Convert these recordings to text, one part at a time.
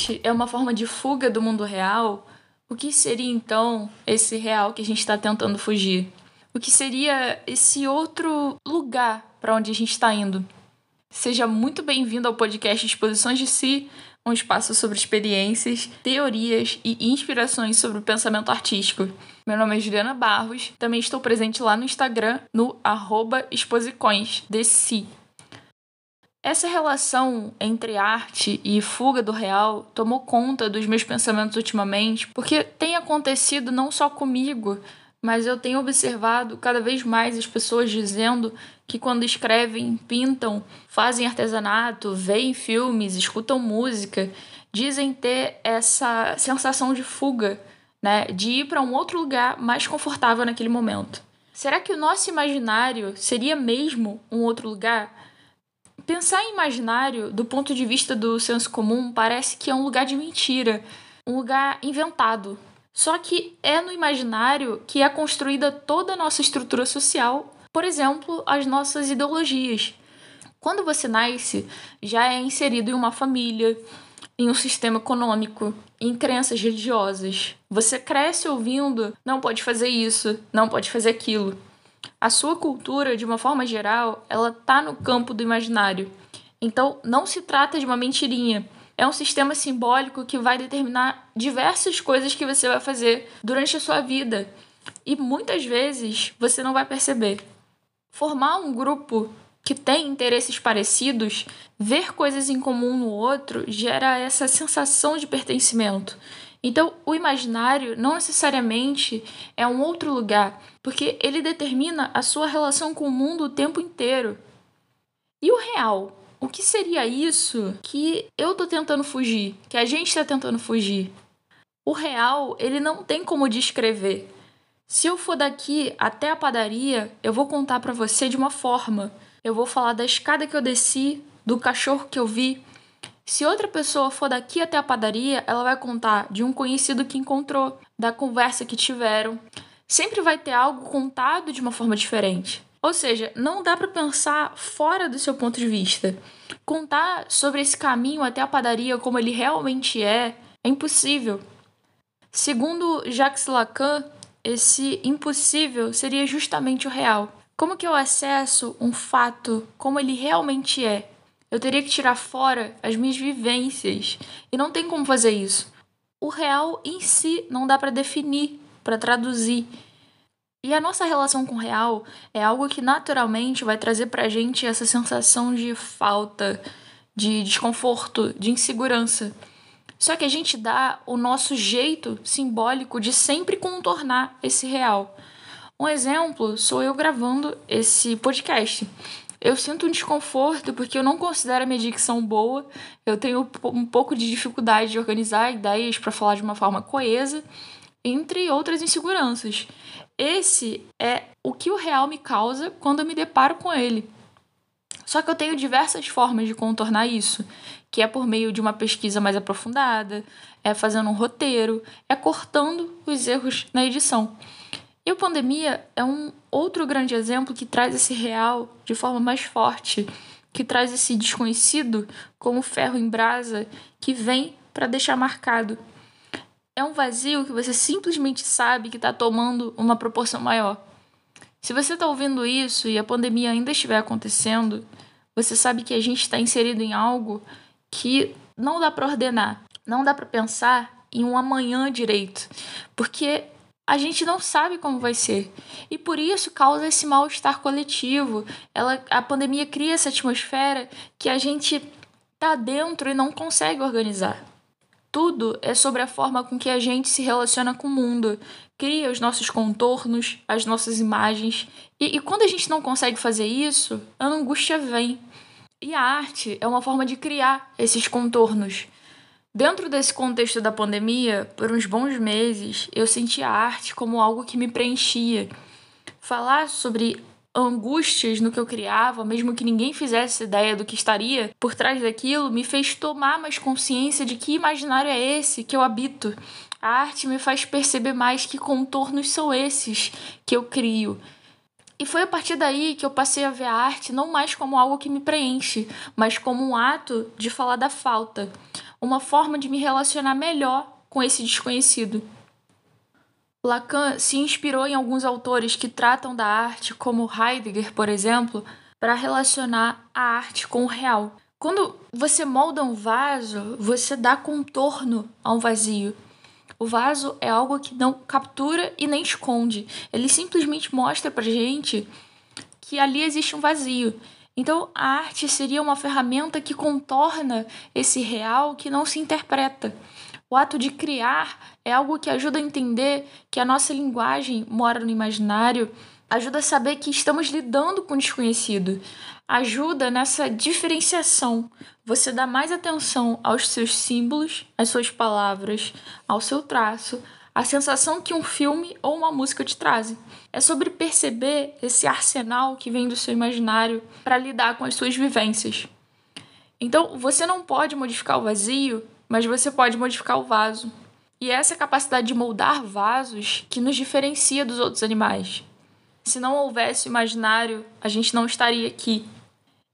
arte é uma forma de fuga do mundo real, o que seria então esse real que a gente está tentando fugir? O que seria esse outro lugar para onde a gente está indo? Seja muito bem-vindo ao podcast Exposições de Si, um espaço sobre experiências, teorias e inspirações sobre o pensamento artístico. Meu nome é Juliana Barros, também estou presente lá no Instagram, no arroba exposicões. Essa relação entre arte e fuga do real tomou conta dos meus pensamentos ultimamente, porque tem acontecido não só comigo, mas eu tenho observado cada vez mais as pessoas dizendo que quando escrevem, pintam, fazem artesanato, veem filmes, escutam música, dizem ter essa sensação de fuga, né, de ir para um outro lugar mais confortável naquele momento. Será que o nosso imaginário seria mesmo um outro lugar? Pensar em imaginário, do ponto de vista do senso comum, parece que é um lugar de mentira, um lugar inventado. Só que é no imaginário que é construída toda a nossa estrutura social, por exemplo, as nossas ideologias. Quando você nasce, já é inserido em uma família, em um sistema econômico, em crenças religiosas. Você cresce ouvindo: não pode fazer isso, não pode fazer aquilo. A sua cultura, de uma forma geral, ela tá no campo do imaginário. Então, não se trata de uma mentirinha. É um sistema simbólico que vai determinar diversas coisas que você vai fazer durante a sua vida. E muitas vezes você não vai perceber. Formar um grupo que tem interesses parecidos, ver coisas em comum no outro, gera essa sensação de pertencimento. Então, o imaginário não necessariamente é um outro lugar, porque ele determina a sua relação com o mundo o tempo inteiro. E o real? O que seria isso que eu tô tentando fugir, que a gente está tentando fugir? O real, ele não tem como descrever. Se eu for daqui até a padaria, eu vou contar para você de uma forma. Eu vou falar da escada que eu desci, do cachorro que eu vi, se outra pessoa for daqui até a padaria, ela vai contar de um conhecido que encontrou, da conversa que tiveram. Sempre vai ter algo contado de uma forma diferente. Ou seja, não dá para pensar fora do seu ponto de vista. Contar sobre esse caminho até a padaria como ele realmente é é impossível. Segundo Jacques Lacan, esse impossível seria justamente o real. Como que eu acesso um fato como ele realmente é? Eu teria que tirar fora as minhas vivências. E não tem como fazer isso. O real em si não dá para definir, para traduzir. E a nossa relação com o real é algo que naturalmente vai trazer pra gente essa sensação de falta, de desconforto, de insegurança. Só que a gente dá o nosso jeito simbólico de sempre contornar esse real. Um exemplo sou eu gravando esse podcast. Eu sinto um desconforto porque eu não considero a minha dicção boa, eu tenho um pouco de dificuldade de organizar ideias para falar de uma forma coesa, entre outras inseguranças. Esse é o que o real me causa quando eu me deparo com ele. Só que eu tenho diversas formas de contornar isso, que é por meio de uma pesquisa mais aprofundada, é fazendo um roteiro, é cortando os erros na edição. E a pandemia é um outro grande exemplo que traz esse real de forma mais forte, que traz esse desconhecido como ferro em brasa que vem para deixar marcado. É um vazio que você simplesmente sabe que está tomando uma proporção maior. Se você está ouvindo isso e a pandemia ainda estiver acontecendo, você sabe que a gente está inserido em algo que não dá para ordenar, não dá para pensar em um amanhã direito, porque a gente não sabe como vai ser. E por isso causa esse mal-estar coletivo. Ela, a pandemia cria essa atmosfera que a gente tá dentro e não consegue organizar. Tudo é sobre a forma com que a gente se relaciona com o mundo, cria os nossos contornos, as nossas imagens. E, e quando a gente não consegue fazer isso, a angústia vem. E a arte é uma forma de criar esses contornos. Dentro desse contexto da pandemia, por uns bons meses, eu senti a arte como algo que me preenchia. Falar sobre angústias no que eu criava, mesmo que ninguém fizesse ideia do que estaria por trás daquilo, me fez tomar mais consciência de que imaginário é esse que eu habito. A arte me faz perceber mais que contornos são esses que eu crio. E foi a partir daí que eu passei a ver a arte não mais como algo que me preenche, mas como um ato de falar da falta uma forma de me relacionar melhor com esse desconhecido. Lacan se inspirou em alguns autores que tratam da arte, como Heidegger, por exemplo, para relacionar a arte com o real. Quando você molda um vaso, você dá contorno a um vazio. O vaso é algo que não captura e nem esconde. Ele simplesmente mostra pra gente que ali existe um vazio. Então, a arte seria uma ferramenta que contorna esse real que não se interpreta. O ato de criar é algo que ajuda a entender que a nossa linguagem mora no imaginário, ajuda a saber que estamos lidando com o desconhecido, ajuda nessa diferenciação. Você dá mais atenção aos seus símbolos, às suas palavras, ao seu traço, a sensação que um filme ou uma música te trazem. É sobre perceber esse arsenal que vem do seu imaginário para lidar com as suas vivências. Então, você não pode modificar o vazio mas você pode modificar o vaso. E essa é a capacidade de moldar vasos que nos diferencia dos outros animais. Se não houvesse o imaginário, a gente não estaria aqui.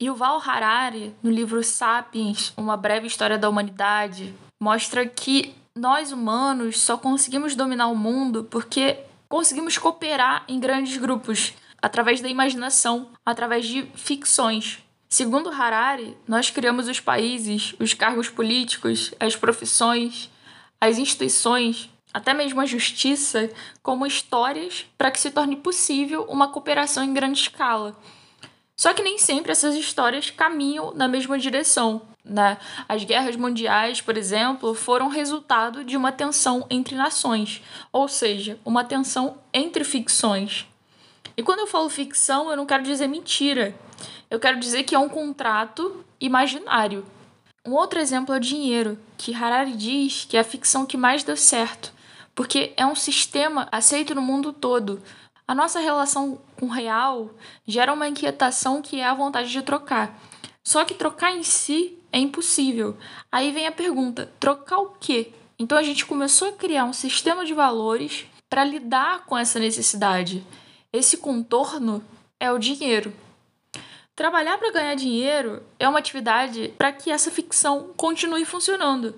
E o Val Harari, no livro Sapiens, Uma Breve História da Humanidade, mostra que nós humanos só conseguimos dominar o mundo porque conseguimos cooperar em grandes grupos, através da imaginação, através de ficções. Segundo Harari, nós criamos os países, os cargos políticos, as profissões, as instituições, até mesmo a justiça, como histórias para que se torne possível uma cooperação em grande escala. Só que nem sempre essas histórias caminham na mesma direção. Né? As guerras mundiais, por exemplo, foram resultado de uma tensão entre nações, ou seja, uma tensão entre ficções. E quando eu falo ficção, eu não quero dizer mentira. Eu quero dizer que é um contrato imaginário. Um outro exemplo é o dinheiro, que Harari diz que é a ficção que mais deu certo, porque é um sistema aceito no mundo todo. A nossa relação com o real gera uma inquietação que é a vontade de trocar. Só que trocar em si é impossível. Aí vem a pergunta: trocar o quê? Então a gente começou a criar um sistema de valores para lidar com essa necessidade. Esse contorno é o dinheiro. Trabalhar para ganhar dinheiro é uma atividade para que essa ficção continue funcionando.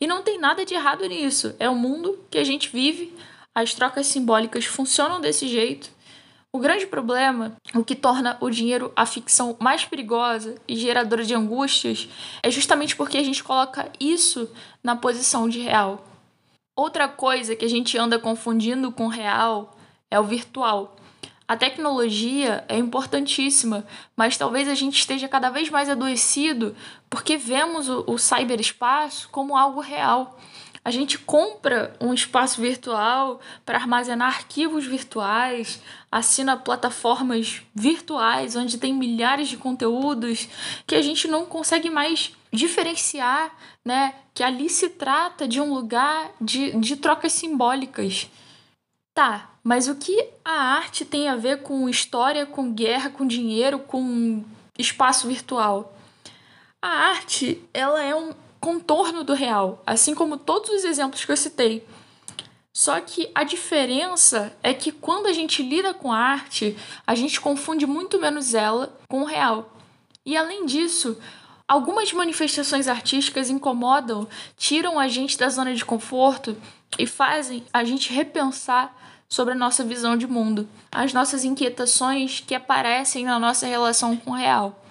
E não tem nada de errado nisso. É o mundo que a gente vive, as trocas simbólicas funcionam desse jeito. O grande problema, o que torna o dinheiro a ficção mais perigosa e geradora de angústias, é justamente porque a gente coloca isso na posição de real. Outra coisa que a gente anda confundindo com real é o virtual. A tecnologia é importantíssima, mas talvez a gente esteja cada vez mais adoecido porque vemos o, o cyberespaço como algo real. A gente compra um espaço virtual para armazenar arquivos virtuais, assina plataformas virtuais onde tem milhares de conteúdos que a gente não consegue mais diferenciar, né? Que ali se trata de um lugar de, de trocas simbólicas. Tá, mas o que a arte tem a ver com história, com guerra, com dinheiro, com espaço virtual? A arte, ela é um contorno do real, assim como todos os exemplos que eu citei. Só que a diferença é que quando a gente lida com a arte, a gente confunde muito menos ela com o real. E além disso, algumas manifestações artísticas incomodam, tiram a gente da zona de conforto e fazem a gente repensar sobre a nossa visão de mundo, as nossas inquietações que aparecem na nossa relação com o real.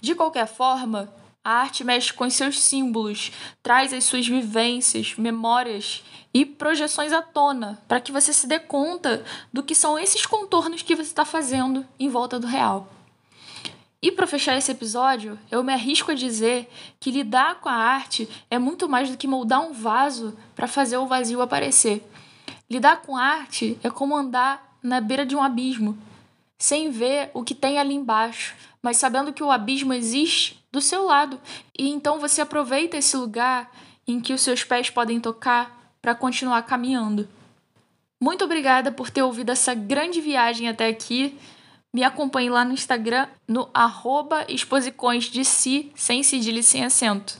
De qualquer forma, a arte mexe com seus símbolos, traz as suas vivências, memórias e projeções à tona, para que você se dê conta do que são esses contornos que você está fazendo em volta do real. E para fechar esse episódio, eu me arrisco a dizer que lidar com a arte é muito mais do que moldar um vaso para fazer o vazio aparecer. Lidar com arte é como andar na beira de um abismo, sem ver o que tem ali embaixo, mas sabendo que o abismo existe do seu lado. E então você aproveita esse lugar em que os seus pés podem tocar para continuar caminhando. Muito obrigada por ter ouvido essa grande viagem até aqui. Me acompanhe lá no Instagram, no arroba exposicões de si, sem cedilha e sem acento.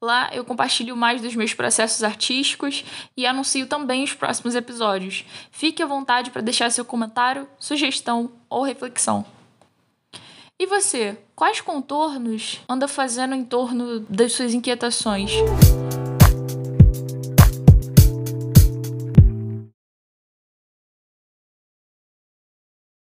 Lá eu compartilho mais dos meus processos artísticos e anuncio também os próximos episódios. Fique à vontade para deixar seu comentário, sugestão ou reflexão. E você, quais contornos anda fazendo em torno das suas inquietações?